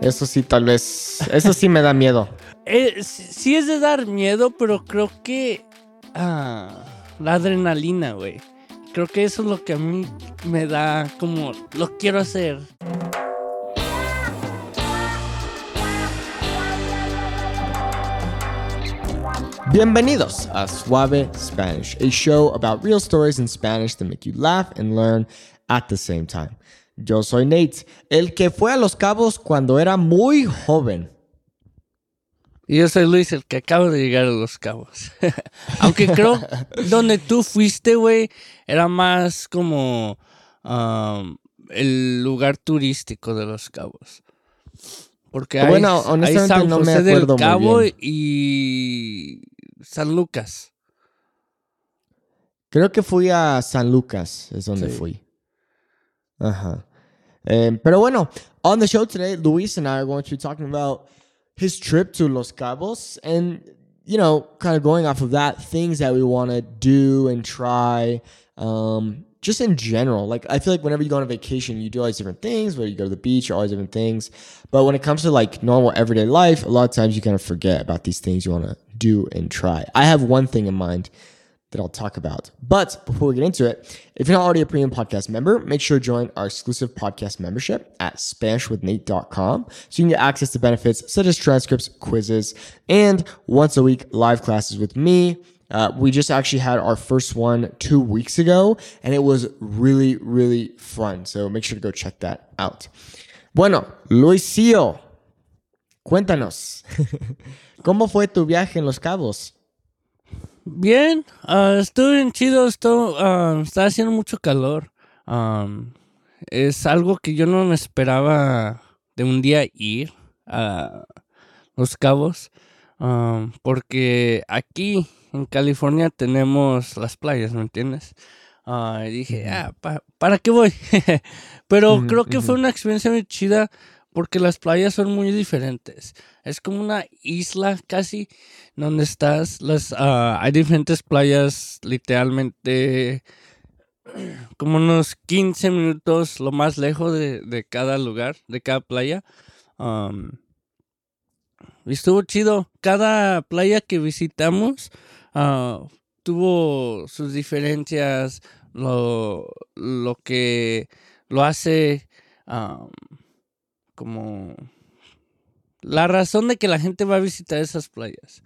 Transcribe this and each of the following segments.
Eso sí, tal vez. Eso sí me da miedo. Eh, sí es de dar miedo, pero creo que. ah, la adrenalina, güey. Creo que eso es lo que a mí me da como. Lo quiero hacer. Bienvenidos a Suave Spanish, a show about real stories in Spanish that make you laugh and learn at the same time. Yo soy Nate, el que fue a Los Cabos cuando era muy joven. Y yo soy Luis, el que acaba de llegar a Los Cabos. Aunque creo donde tú fuiste, güey, era más como um, el lugar turístico de Los Cabos. Porque hay, Bueno, hay honestamente San no me José del acuerdo muy Cabo bien. y San Lucas. Creo que fui a San Lucas, es donde Sí. fui. Ajá. Um, pero bueno, on the show today, Luis and I are going to be talking about his trip to Los Cabos and, you know, kind of going off of that, things that we want to do and try. Um, just in general, like I feel like whenever you go on a vacation, you do all these different things. Whether you go to the beach, or all these different things. But when it comes to like normal everyday life, a lot of times you kind of forget about these things you want to do and try. I have one thing in mind that I'll talk about. But before we get into it, if you're not already a premium podcast member, make sure to join our exclusive podcast membership at SpanishWithNate.com so you can get access to benefits such as transcripts, quizzes, and once a week live classes with me. Uh, we just actually had our first one two weeks ago, and it was really, really fun. So make sure to go check that out. Bueno, Luisillo, cuéntanos. ¿Cómo fue tu viaje en Los Cabos? Bien, ah, estuvo bien chido, estuvo, está haciendo mucho calor. Am, es algo que yo no me esperaba de un día ir a Los Cabos, am, porque aquí en California tenemos las playas, ¿me entiendes? Y dije, ah, pa- ¿para qué voy? Pero creo que fue una experiencia muy chida porque las playas son muy diferentes. Es como una isla casi donde estás. Las, ah, hay diferentes playas, literalmente como unos 15 minutos lo más lejos de, de cada lugar, de cada playa. Y estuvo chido. Cada playa que visitamos ah, tuvo sus diferencias, lo, lo que lo hace como la razón de que la gente va a visitar esas playas.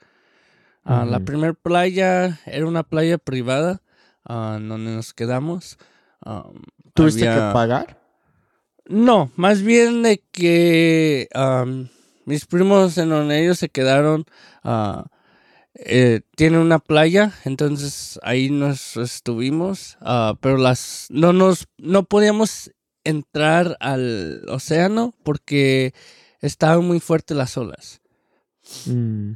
Ah, La primera playa era una playa privada ah, donde nos quedamos. Am, ¿Tuviste había- que pagar? No, más bien de que mis primos en donde ellos se quedaron ah, eh, tienen una playa, entonces ahí nos estuvimos, pero las no nos no podíamos entrar al océano porque estaban muy fuertes las olas. Mm.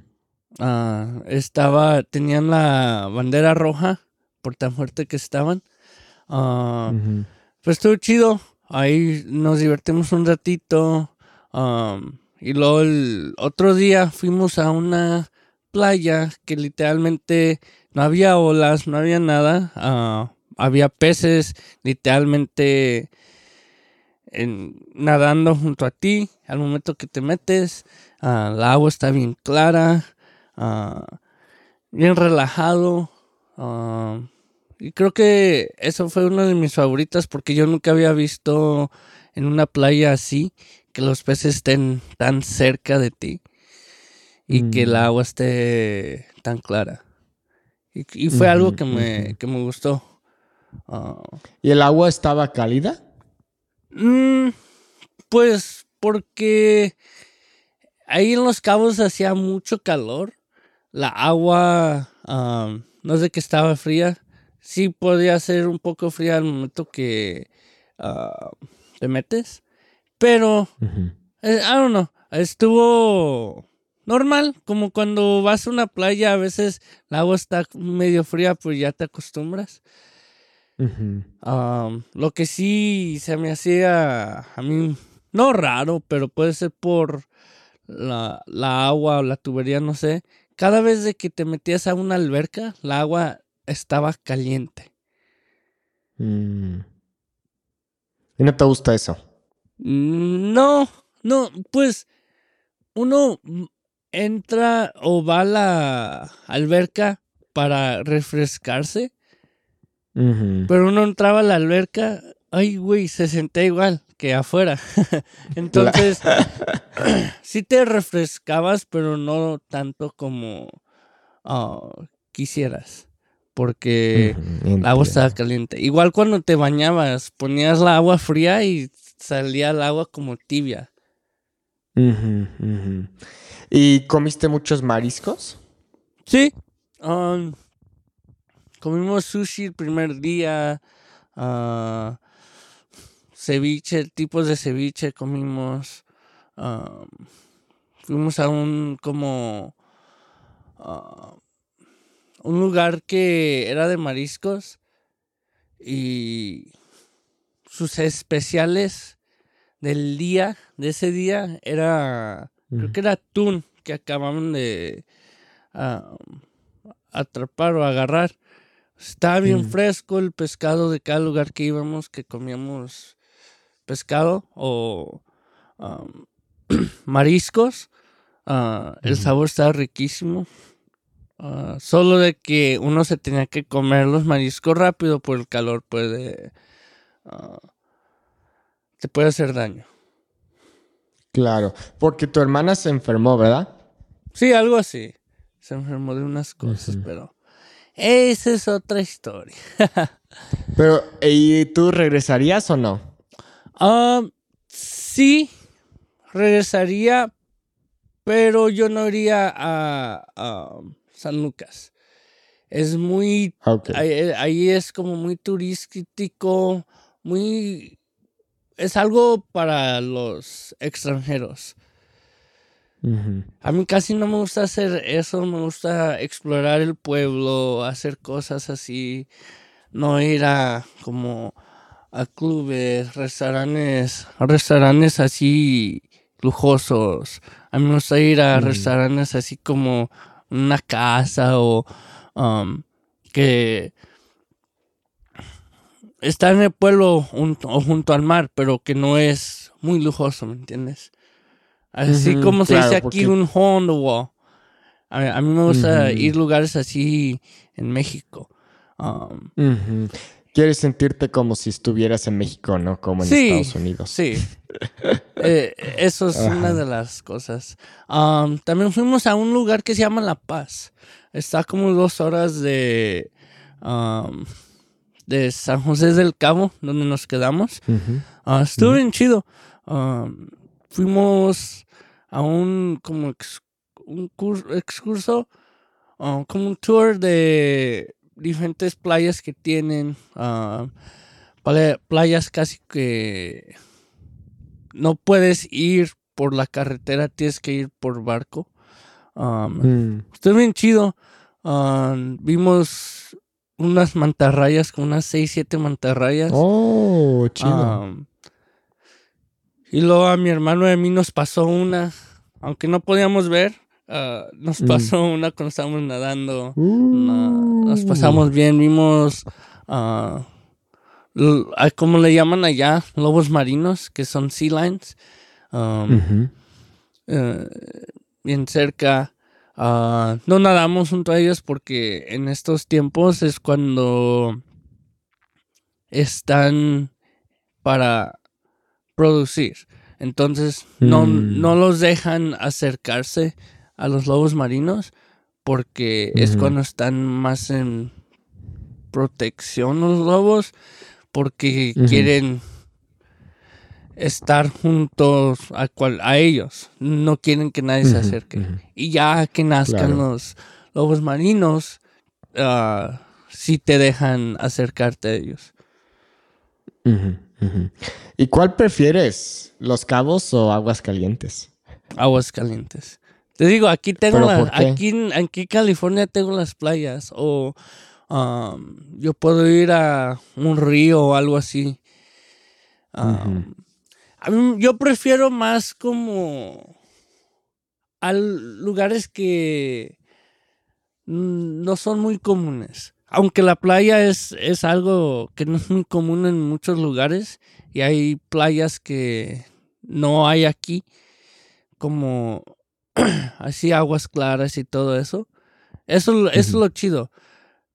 Ah, estaba, tenían la bandera roja por tan fuerte que estaban. Ah, pues estuvo chido. Ahí nos divertimos un ratito. am, y luego el otro día fuimos a una playa que literalmente no había olas, no había nada. ah, había peces literalmente en- nadando junto a ti. Al momento que te metes, ah, el agua está bien clara, ah, bien relajado. ah, y creo que eso fue una de mis favoritas porque yo nunca había visto en una playa así que los peces estén tan cerca de ti y que el Mm. agua esté tan clara. Y, y fue algo que me, que me gustó. ¿Y el agua estaba cálida? Mm, pues porque ahí en los cabos hacía mucho calor. La agua, no sé que estaba fría. Sí podía ser un poco fría al momento que ah, te metes. Pero Ujú. Eh, I don't know. Estuvo normal, como cuando vas a una playa, a veces el agua está medio fría, pues ya te acostumbras. Um, lo que sí se me hacía a mí, no raro, pero puede ser por la, la agua o la tubería, no sé. Cada vez de que te metías a una alberca, la agua estaba caliente. Mm. ¿Y no te gusta eso? Mm, No, no, pues uno entra o va a la alberca para refrescarse, Pero uno entraba a la alberca, ay, güey, se sentía igual que afuera. Entonces, sí te refrescabas, pero no tanto como ah, quisieras, porque Ujú, el agua estaba caliente. Igual cuando te bañabas, ponías la agua fría y salía el agua como tibia. Ujú, ujú. ¿Y comiste muchos mariscos? Sí. um, comimos sushi el primer día. ah, ceviche, tipos de ceviche comimos. fuimos a un como ah, un lugar que era de mariscos y sus especiales del día, de ese día, era Creo que era atún que acababan de atrapar o agarrar. Estaba bien Mm. fresco el pescado de cada lugar que íbamos, que comíamos pescado o mariscos. Ah, el sabor estaba riquísimo. Ah, solo de que uno se tenía que comer los mariscos rápido por el calor puede ah, te puede hacer daño. Claro, porque tu hermana se enfermó, ¿verdad? Sí, algo así. Se enfermó de unas cosas, pero esa es otra historia. Pero, ¿y tú regresarías o no? Ah, sí, regresaría, pero yo no iría a, a San Lucas. Es muy, ahí, ahí es como muy turístico, muy, es algo para los extranjeros. A mí casi no me gusta hacer eso, me gusta explorar el pueblo, hacer cosas así, no ir a como a clubes, restaurantes, restaurantes así lujosos. A mí me gusta ir a Mm. restaurantes así como una casa o um, que está en el pueblo o junto al mar, pero que no es muy lujoso, ¿me entiendes? Así como se claro, dice aquí porque- un hole in the wall. A, a mí me gusta Ujú. ir lugares así en México. Um. Quieres sentirte como si estuvieras en México, ¿no? Como en Sí, Estados Unidos. Sí. Eh, eso es una de las cosas. Am, también fuimos a un lugar que se llama La Paz. Está como dos horas de, am, de San José del Cabo, donde nos quedamos. Ah, estuvo bien chido. Am, fuimos a un como ex- un cur- excurso, como un tour de diferentes playas que tienen. pla- playas casi que no puedes ir por la carretera, tienes que ir por barco. Mm. Estuvo bien chido. Ah, vimos unas mantarrayas, como unas 6, 7 mantarrayas. Oh, chido. Y luego a mi hermano y a mí nos pasó una, aunque no podíamos ver, ah, nos Mm. pasó una cuando estábamos nadando. na- nos Uh. pasamos bien, vimos, ah, ah, ¿cómo le llaman allá? Lobos marinos, que son sea lions. Ujú. eh, bien cerca. Ah, no nadamos junto a ellos porque en estos tiempos es cuando están para producir. Entonces no, Mm. no los dejan acercarse a los lobos marinos porque es cuando están más en protección los lobos porque quieren estar juntos a, cual, a ellos. No quieren que nadie se acerque. Y ya que nazcan Claro. los lobos marinos, ah, sí te dejan acercarte a ellos. ¿Y cuál prefieres? ¿Los cabos o aguas calientes? Aguas calientes. Te digo, aquí tengo ¿Pero la- por qué? aquí, en- aquí en California tengo las playas o um, yo puedo ir a un río o algo así. Um, a mí- yo prefiero más como a lugares que no son muy comunes. Aunque la playa es, es algo que no es muy común en muchos lugares y hay playas que no hay aquí, como así aguas claras y todo eso. Eso, es lo chido.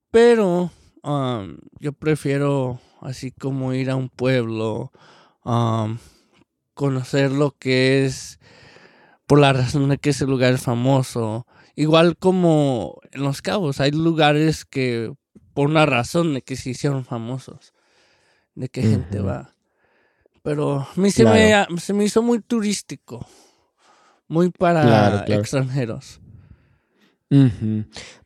Pero um, yo prefiero así como ir a un pueblo, um, conocer lo que es por la razón de que ese lugar es famoso. Igual como en Los Cabos, hay lugares que por una razón de que se hicieron famosos, de que gente va. Pero a mí se, me, se me hizo muy turístico, muy para extranjeros.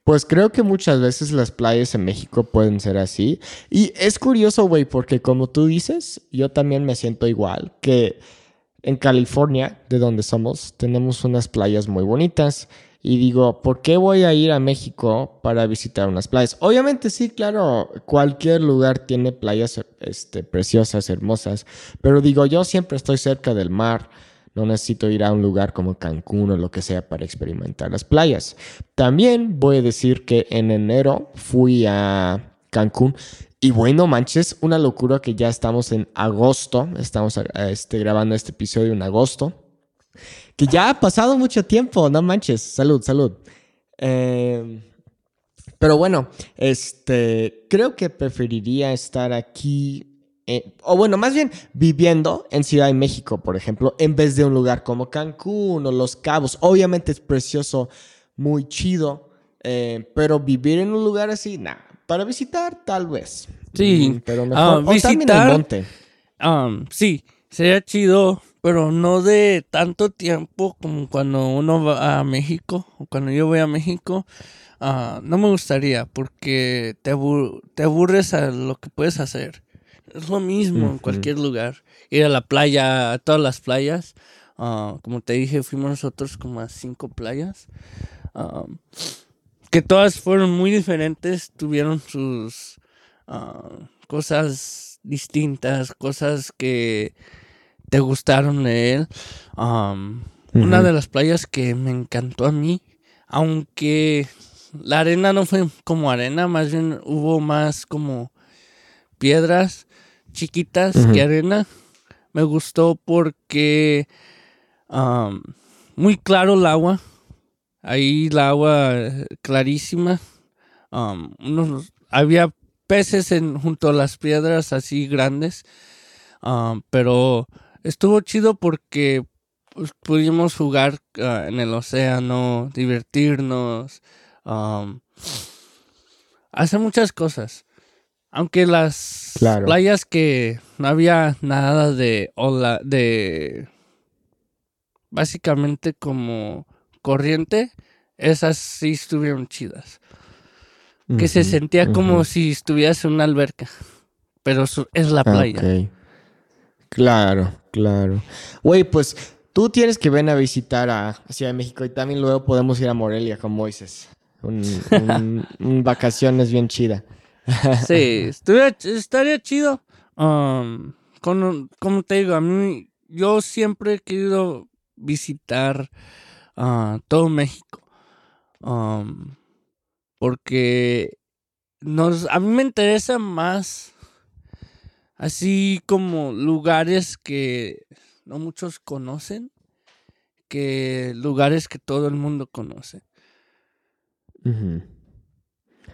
Pues creo que muchas veces las playas en México pueden ser así. Y es curioso, güey, porque como tú dices, yo también me siento igual, que en California, de donde somos, tenemos unas playas muy bonitas. Y digo, ¿por qué voy a ir a México para visitar unas playas? Obviamente sí, claro, cualquier lugar tiene playas este, preciosas, hermosas. Pero digo, yo siempre estoy cerca del mar. No necesito ir a un lugar como Cancún o lo que sea para experimentar las playas. También voy a decir que en enero fui a Cancún y bueno, manches, una locura que ya estamos en agosto. Estamos este, grabando este episodio en agosto. Que ya ha pasado mucho tiempo, no manches. Salud, salud. Em, pero bueno, este, creo que preferiría estar aquí eh, o bueno, más bien viviendo en Ciudad de México, por ejemplo, en vez de un lugar como Cancún o Los Cabos. Obviamente es precioso, muy chido, eh, pero vivir en un lugar así, nada. Para visitar, tal vez. Sí, mm, pero mejor. Uh, visitar, el monte. Um, sí, sería chido, pero no de tanto tiempo como cuando uno va a México o cuando yo voy a México. Uh, no me gustaría porque te, te aburres a lo que puedes hacer. Es lo mismo en cualquier lugar. Ir a la playa, a todas las playas. Ah, como te dije, fuimos nosotros como a cinco playas. Ah, que todas fueron muy diferentes, tuvieron sus ah, cosas distintas, cosas que te gustaron de él. Una de las playas que me encantó a mí, aunque la arena no fue como arena, más bien hubo más como piedras chiquitas que arena. Me gustó porque muy claro el agua. Ahí el agua clarísima. había peces en, junto a las piedras así grandes. pero estuvo chido porque pues, pudimos jugar ah, en el océano, divertirnos, hacer muchas cosas. Aunque las playas que no había nada de ola, de básicamente como corriente, esas sí estuvieron chidas. Que se sentía como si estuvieras en una alberca, pero es la playa. Claro, claro. Güey, pues tú tienes que venir a visitar a Ciudad de México y también luego podemos ir a Morelia con Moises. Un, un vacaciones bien chida. Sí, estaría chido. Um, como te digo, a mí, yo siempre he querido visitar uh, todo México. Um, porque nos, a mí me interesa más así como lugares que no muchos conocen que lugares que todo el mundo conoce.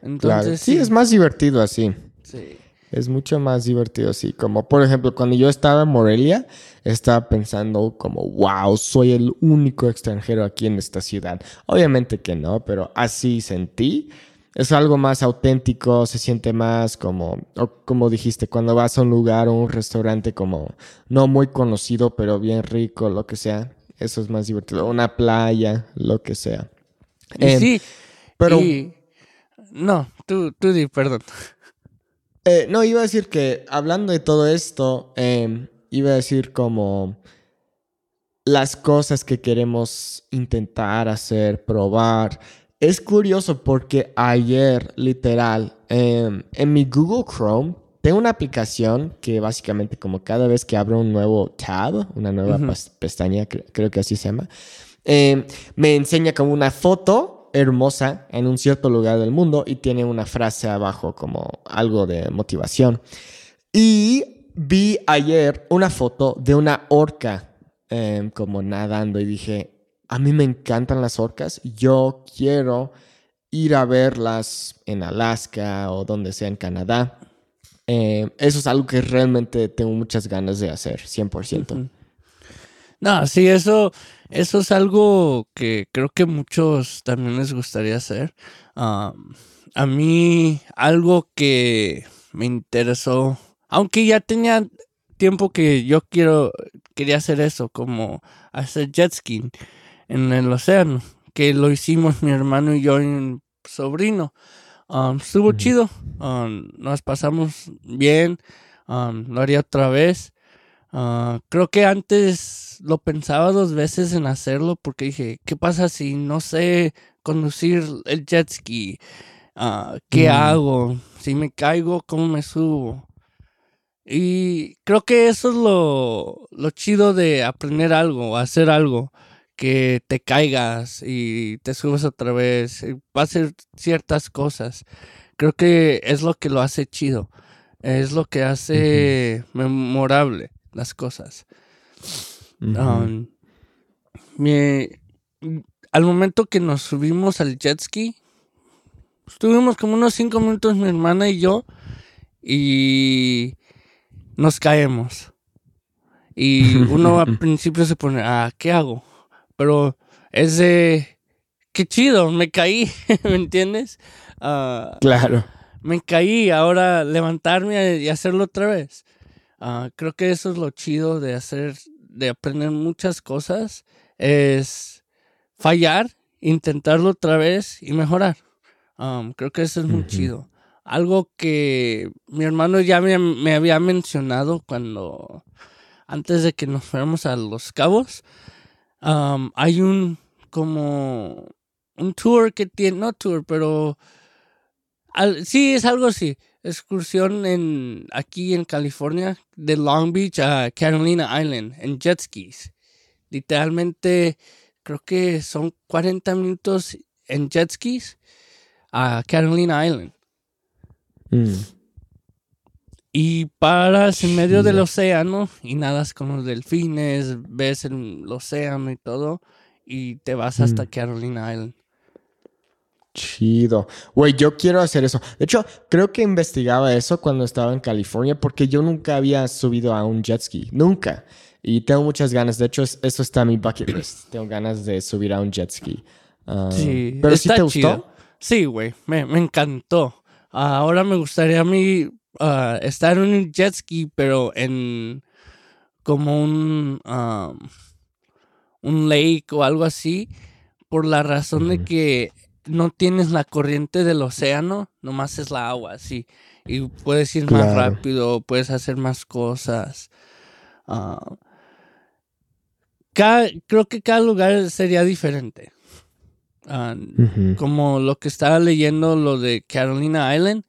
Entonces, sí, es más divertido así. Sí. Es mucho más divertido así. Como por ejemplo, cuando yo estaba en Morelia, estaba pensando como, wow, soy el único extranjero aquí en esta ciudad. Obviamente que no, pero así sentí. Es algo más auténtico, se siente más como, como dijiste, cuando vas a un lugar o un restaurante como no muy conocido, pero bien rico, lo que sea. Eso es más divertido. Una playa, lo que sea. Em, sí, pero... No, tú, tú di, perdón. Eh, no, iba a decir que hablando de todo esto, em, iba a decir como las cosas que queremos intentar hacer, probar. Es curioso porque ayer, literal, em, en mi Google Chrome, tengo una aplicación que básicamente como cada vez que abro un nuevo tab, una nueva pestaña, creo que así se llama, em, me enseña como una foto hermosa en un cierto lugar del mundo y tiene una frase abajo como algo de motivación. Y vi ayer una foto de una orca em, como nadando y dije, a mí me encantan las orcas, yo quiero ir a verlas en Alaska o donde sea en Canadá. Em, eso es algo que realmente tengo muchas ganas de hacer, 100%. No, sí, eso, eso es algo que creo que muchos también les gustaría hacer. a mí, algo que me interesó, aunque ya tenía tiempo que yo quiero, quería hacer eso, como hacer jet skiing en el océano, que lo hicimos mi hermano y yo y un sobrino. estuvo chido, nos pasamos bien, lo haría otra vez. Ah, creo que antes lo pensaba dos veces en hacerlo porque dije, ¿qué pasa si no sé conducir el jet ski? Ah, ¿Qué hago? Si me caigo, ¿cómo me subo? Y creo que eso es lo, lo chido de aprender algo, hacer algo, que te caigas y te subes otra vez, y va a ciertas cosas. Creo que es lo que lo hace chido, es lo que hace memorable las cosas. Um, al momento que nos subimos al jet ski, estuvimos como unos cinco minutos mi hermana y yo y nos caemos. Y uno al principio se pone, ah, ¿qué hago? Pero es de, qué chido, me caí, ¿me entiendes? Ah, claro. Me caí, ahora levantarme y hacerlo otra vez. Ah, creo que eso es lo chido de hacer, de aprender muchas cosas, es fallar, intentarlo otra vez y mejorar. creo que eso es muy chido. Algo que mi hermano ya me, había mencionado cuando, antes de que nos fuéramos a Los Cabos, hay un, como, un tour que tiene, no tour, pero sí, es algo así excursión en, aquí en California, de Long Beach a Carolina Island, en jet skis. Literalmente, creo que son 40 minutos en jet skis a Carolina Island. Mm. Y paras en medio del océano y nadas con los delfines, ves el océano y todo, y te vas hasta mm. Carolina Island. Chido. Güey, yo quiero hacer eso. De hecho, creo que investigaba eso cuando estaba en California porque yo nunca había subido a un jet ski. Nunca. Y tengo muchas ganas. De hecho, eso está en mi bucket list. tengo ganas de subir a un jet ski. Ah, sí. ¿Pero si te gustó? Sí, güey. Me, encantó. ahora me gustaría a mí ah, estar en un jet ski, pero en como un, un lake o algo así. Por la razón de que no tienes la corriente del océano, nomás es la agua, sí. Y puedes ir más rápido, puedes hacer más cosas. Ah, creo que cada lugar sería diferente. Ah, como lo que estaba leyendo, lo de Carolina Island,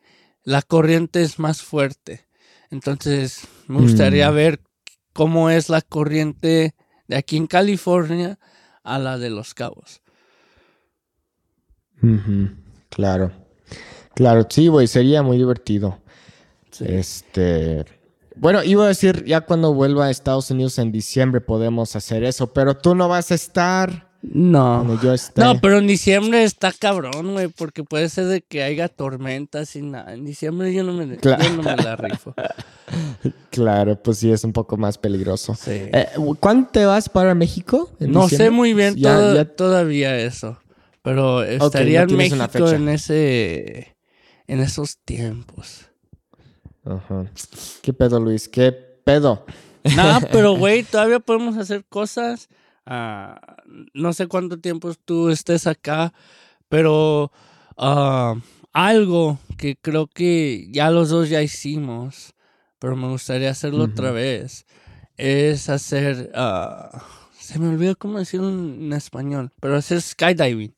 la corriente es más fuerte. Entonces, me gustaría mm. ver cómo es la corriente de aquí en California a la de los cabos. Claro. Claro, sí, güey, sería muy divertido. Este. Bueno, iba a decir, ya cuando vuelva a Estados Unidos en diciembre podemos hacer eso, pero tú no vas a estar. No. Yo No, pero en diciembre está cabrón, güey, porque puede ser de que haya tormentas y nada. En diciembre yo no me, la rifo. claro, pues sí, es un poco más peligroso. Sí. Eh, ¿Cuándo te vas para México? No sé muy bien todavía eso. Pero estaría en México en ese. en esos tiempos. Ajá. ¿Qué pedo, Luis? ¿Qué pedo? Nada, pero güey, todavía podemos hacer cosas. Ah, no sé cuánto tiempo tú estés acá, pero ah, algo que creo que ya los dos ya hicimos, pero me gustaría hacerlo otra vez, es hacer, uh, se me olvidó cómo decirlo en español, pero hacer skydiving.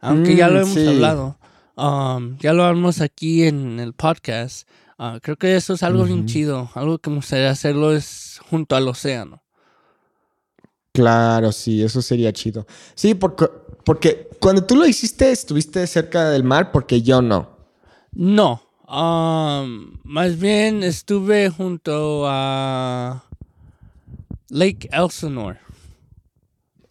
Aunque ya lo mm, hemos hablado. Um, ya lo hablamos aquí en el podcast. Ah, creo que eso es algo bien chido. Algo que me gustaría hacerlo es junto al océano. Claro, sí, eso sería chido. Sí, porque, porque cuando tú lo hiciste, estuviste cerca del mar, porque yo no. No, um, más bien estuve junto a Lake Elsinore.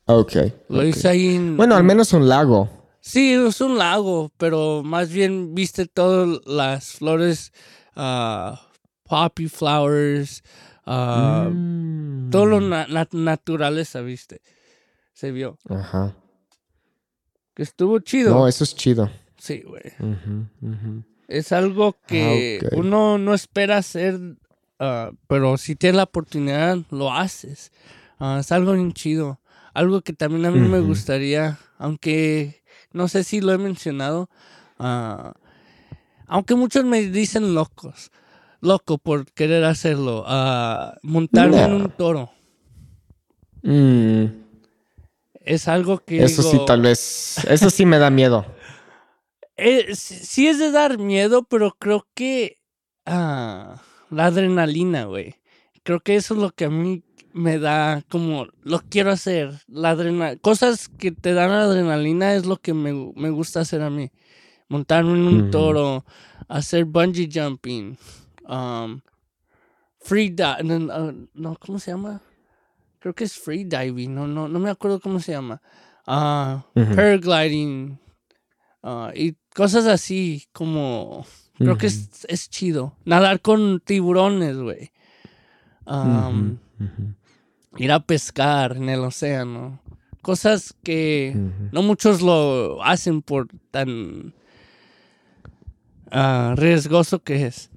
Ok. Lo ok. hice ahí en- Bueno, al menos un lago. Sí, es un lago, pero más bien viste todas las flores, ah, poppy flowers, ah, Mm. Todo lo na- naturaleza, viste. Se vio. Ajá. Que estuvo chido. No, eso es chido. Sí, güey. Es algo que Ah, uno no espera hacer, ah, pero si tienes la oportunidad, lo haces. Ah, es algo bien chido. Algo que también a mí me gustaría, aunque no sé si lo he mencionado, aunque muchos me dicen locos, loco por querer hacerlo, ah, montarme en un toro. Mm, Es algo que... eso sí, tal vez. Eso sí me da miedo. Eh, sí es de dar miedo, pero creo que ah, la adrenalina, güey. Creo que eso es lo que a mí me da como lo quiero hacer. La adrena cosas que te dan adrenalina es lo que me, me gusta hacer a mí. Montarme en un Ujú. toro, hacer bungee jumping, um, free di- no, no, no, ¿cómo se llama? Creo que es free diving, no, no, no me acuerdo cómo se llama. Ah, Ujú. paragliding, ah, y cosas así como creo que es, es chido. Nadar con tiburones, güey. Ujú, Ir a pescar en el océano. Cosas que no muchos lo hacen por tan ah, riesgoso que es.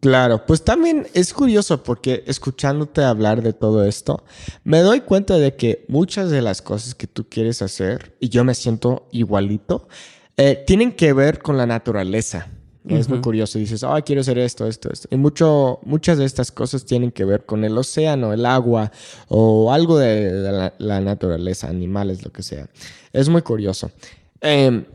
Claro, pues también es curioso porque escuchándote hablar de todo esto, me doy cuenta de que muchas de las cosas que tú quieres hacer, y yo me siento igualito, eh, tienen que ver con la naturaleza. Es muy curioso. Dices, ah, quiero hacer esto, esto, esto. Y mucho, muchas de estas cosas tienen que ver con el océano, el agua o algo de, la naturaleza, animales, lo que sea. Es muy curioso. Em,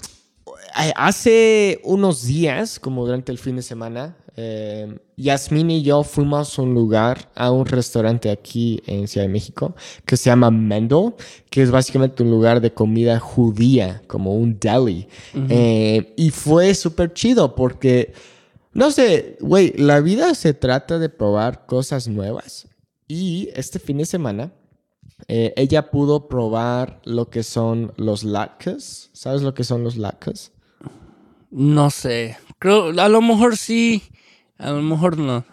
eh, Hace unos días, como durante el fin de semana, eh, Yasmín y yo fuimos a un lugar, a un restaurante aquí en Ciudad de México, que se llama Mendel, que es básicamente un lugar de comida judía, como un deli. Eh, y fue súper chido porque, no sé, güey, la vida se trata de probar cosas nuevas. Y este fin de semana, eh, ella pudo probar lo que son los latkes. ¿Sabes lo que son los latkes? No sé. Creo, a lo mejor sí, a lo mejor no.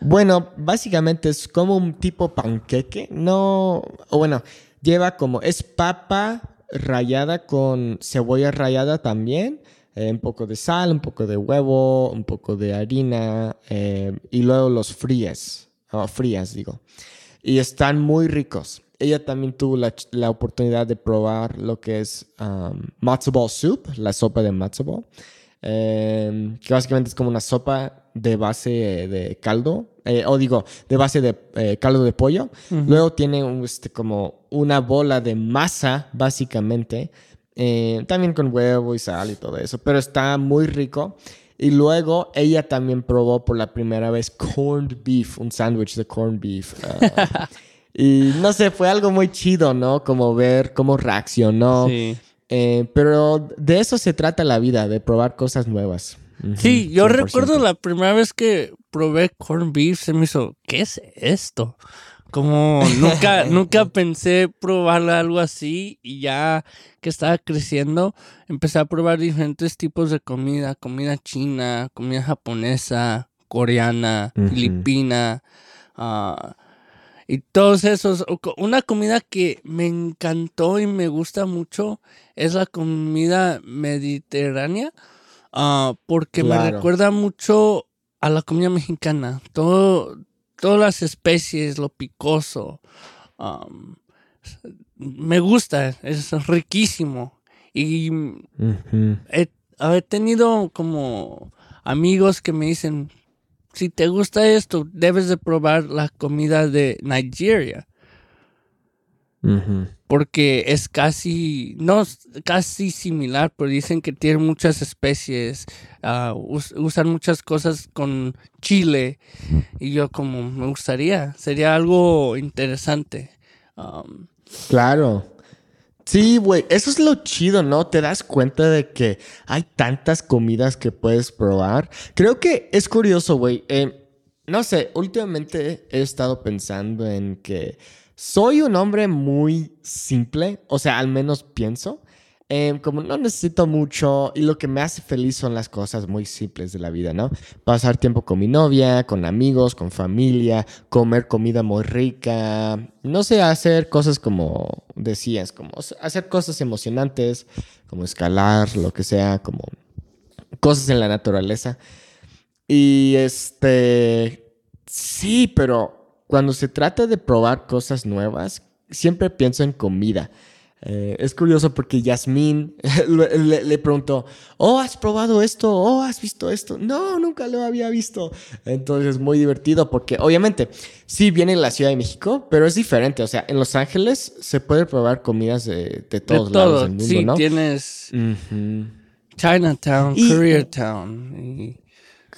Bueno, básicamente es como un tipo panqueque. No, bueno, lleva como, es papa rallada con cebolla rallada también. eh, un poco de sal, un poco de huevo, un poco de harina eh, y luego los fríes, frías digo. Y están muy ricos. Ella también tuvo la, la oportunidad de probar lo que es um, matzo ball soup, la sopa de matzo ball, eh, que básicamente es como una sopa de base de caldo, eh, o digo, de base de eh, caldo de pollo. Luego tiene un, este, como una bola de masa, básicamente, eh, también con huevo y sal y todo eso, pero está muy rico. Y luego ella también probó por la primera vez corned beef, un sándwich de corned beef. ah, y no sé, fue algo muy chido, ¿no? Como ver cómo reaccionó. Sí. Eh, pero de eso se trata la vida, de probar cosas nuevas. Sí, yo 100%. recuerdo la primera vez que probé corned beef, se me hizo, ¿qué es esto? Como nunca, nunca pensé probar algo así y ya que estaba creciendo, empecé a probar diferentes tipos de comida, comida china, comida japonesa, coreana, filipina, ah, y todos esos. Una comida que me encantó y me gusta mucho es la comida mediterránea. Ah, porque me recuerda mucho a la comida mexicana. Todo, todas las especies, lo picoso. me gusta, es riquísimo. Y he tenido como amigos que me dicen, si te gusta esto, debes de probar la comida de Nigeria. Porque es casi, no casi similar, pero dicen que tiene muchas especies, uh, usan muchas cosas con chile. Y yo como me gustaría, sería algo interesante. Um, claro. Sí, güey, eso es lo chido, ¿no? Te das cuenta de que hay tantas comidas que puedes probar. Creo que es curioso, güey. Eh, no sé, últimamente he estado pensando en que soy un hombre muy simple, o sea, al menos pienso. Em, como no necesito mucho y lo que me hace feliz son las cosas muy simples de la vida, ¿no? Pasar tiempo con mi novia, con amigos, con familia, comer comida muy rica, no sé, hacer cosas como decías, como hacer cosas emocionantes, como escalar, lo que sea, como cosas en la naturaleza. Y este, sí, pero cuando se trata de probar cosas nuevas, siempre pienso en comida. Eh, es curioso porque Yasmín le, preguntó, oh, ¿has probado esto? Oh, ¿has visto esto? No, nunca lo había visto. Entonces es muy divertido porque obviamente sí viene en la Ciudad de México, pero es diferente. O sea, en Los Ángeles se puede probar comidas de, todos lados del mundo, sí, tienes Chinatown, Koreatown.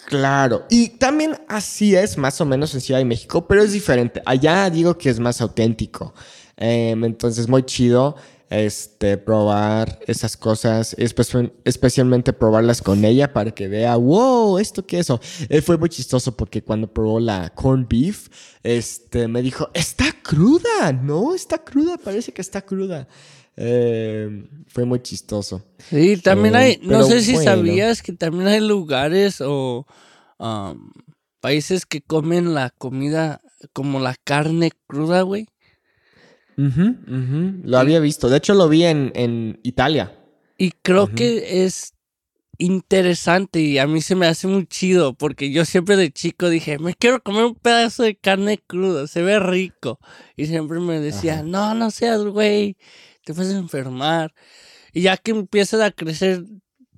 Claro, y también así es más o menos en Ciudad de México, pero es diferente. Allá digo que es más auténtico. Em, entonces, muy chido este, probar esas cosas, especialmente probarlas con ella para que vea, wow, esto qué es eso. Eh, fue muy chistoso porque cuando probó la corn beef, este, me dijo, está cruda, no, está cruda, parece que está cruda. Em, fue muy chistoso. Sí, también hay, eh, no sé si sabías que también hay lugares o países que comen la comida como la carne cruda, güey. Lo había visto. De hecho, lo vi en, Italia. Y creo que es interesante y a mí se me hace muy chido porque yo siempre de chico dije, me quiero comer un pedazo de carne cruda, se ve rico. Y siempre me decía, no, no seas güey, te vas a enfermar. Y ya que empiezas a crecer,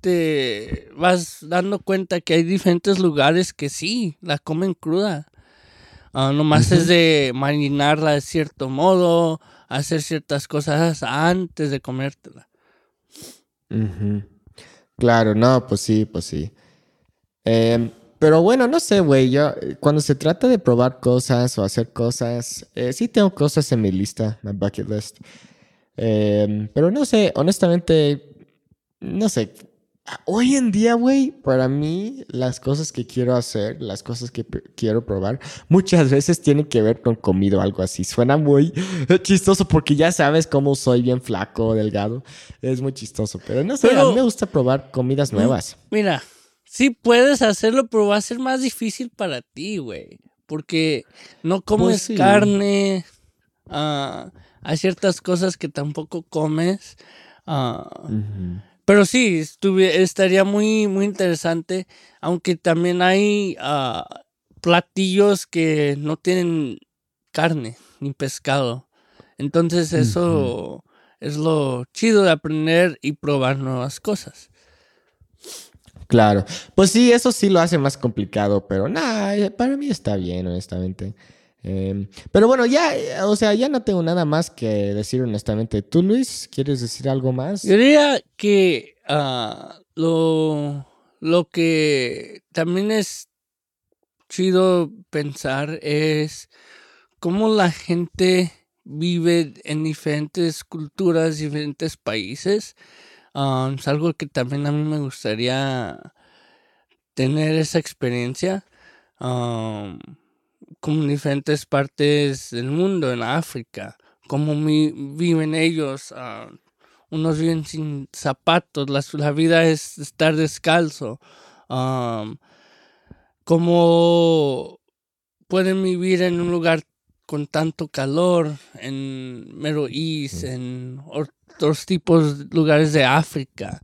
te vas dando cuenta que hay diferentes lugares que sí, la comen cruda. Uh, nomás es de marinarla de cierto modo, hacer ciertas cosas antes de comértela. Claro, no, pues sí, pues sí. Em, pero bueno, no sé, güey, yo cuando se trata de probar cosas o hacer cosas, eh, sí tengo cosas en mi lista, mi bucket list. Em, pero no sé, honestamente, no sé, Hoy en día, güey, para mí las cosas que quiero hacer, las cosas que quiero probar, muchas veces tienen que ver con comida o algo así. Suena muy chistoso porque ya sabes cómo soy bien flaco, delgado. Es muy chistoso, pero no sé, a mí me gusta probar comidas mm, nuevas. Mira, sí puedes hacerlo, pero va a ser más difícil para ti, güey. Porque no comes pues carne, uh, hay ciertas cosas que tampoco comes. Uh, pero sí, estaría muy, muy interesante, aunque también hay ah, platillos que no tienen carne ni pescado. Entonces eso es lo chido de aprender y probar nuevas cosas. Claro, pues sí, eso sí lo hace más complicado, pero nada, eh, para mí está bien, honestamente. Em, pero bueno, ya, eh, o sea, ya no tengo nada más que decir honestamente. ¿Tú, Luis, quieres decir algo más? Yo diría que ah, lo, lo que también es chido pensar es cómo la gente vive en diferentes culturas, diferentes países. Ah, es algo que también a mí me gustaría tener esa experiencia. Ah, como en diferentes partes del mundo, en África, cómo viven ellos. Ah, unos viven sin zapatos, la, vida es estar descalzo. cómo pueden vivir en un lugar con tanto calor, en Mero East, en otros tipos de lugares de África.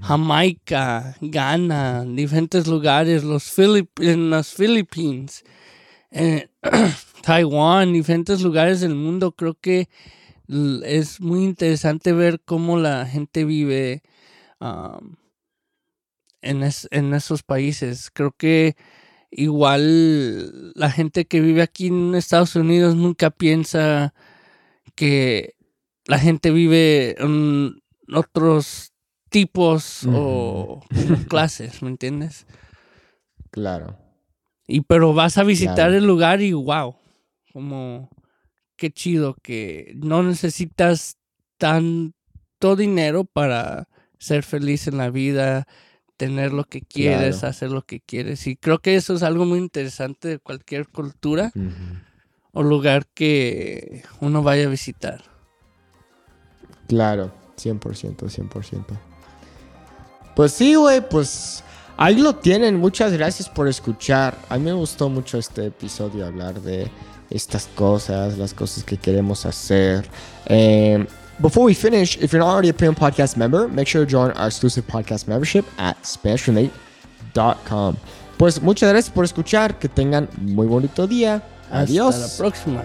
Jamaica, Ghana, diferentes lugares, los en las Philippines, eh, Taiwán, diferentes lugares del mundo. Creo que es muy interesante ver cómo la gente vive en, en esos países. Creo que igual la gente que vive aquí en Estados Unidos nunca piensa que la gente vive en otros tipos o clases, ¿me entiendes? Claro. Y pero vas a visitar Claro. el lugar y wow, como qué chido que no necesitas tanto dinero para ser feliz en la vida, tener lo que quieres, Claro. hacer lo que quieres. Y creo que eso es algo muy interesante de cualquier cultura o lugar que uno vaya a visitar. Claro, 100%, 100%. Pues sí, güey, pues ahí lo tienen. Muchas gracias por escuchar. A mí me gustó mucho este episodio hablar de estas cosas, las cosas que queremos hacer. Um, before we finish, if you're not already a premium podcast member, make sure to join our exclusive podcast membership at SpanishRelate.com. Pues muchas gracias por escuchar. Que tengan muy bonito día. Adiós. Hasta la próxima.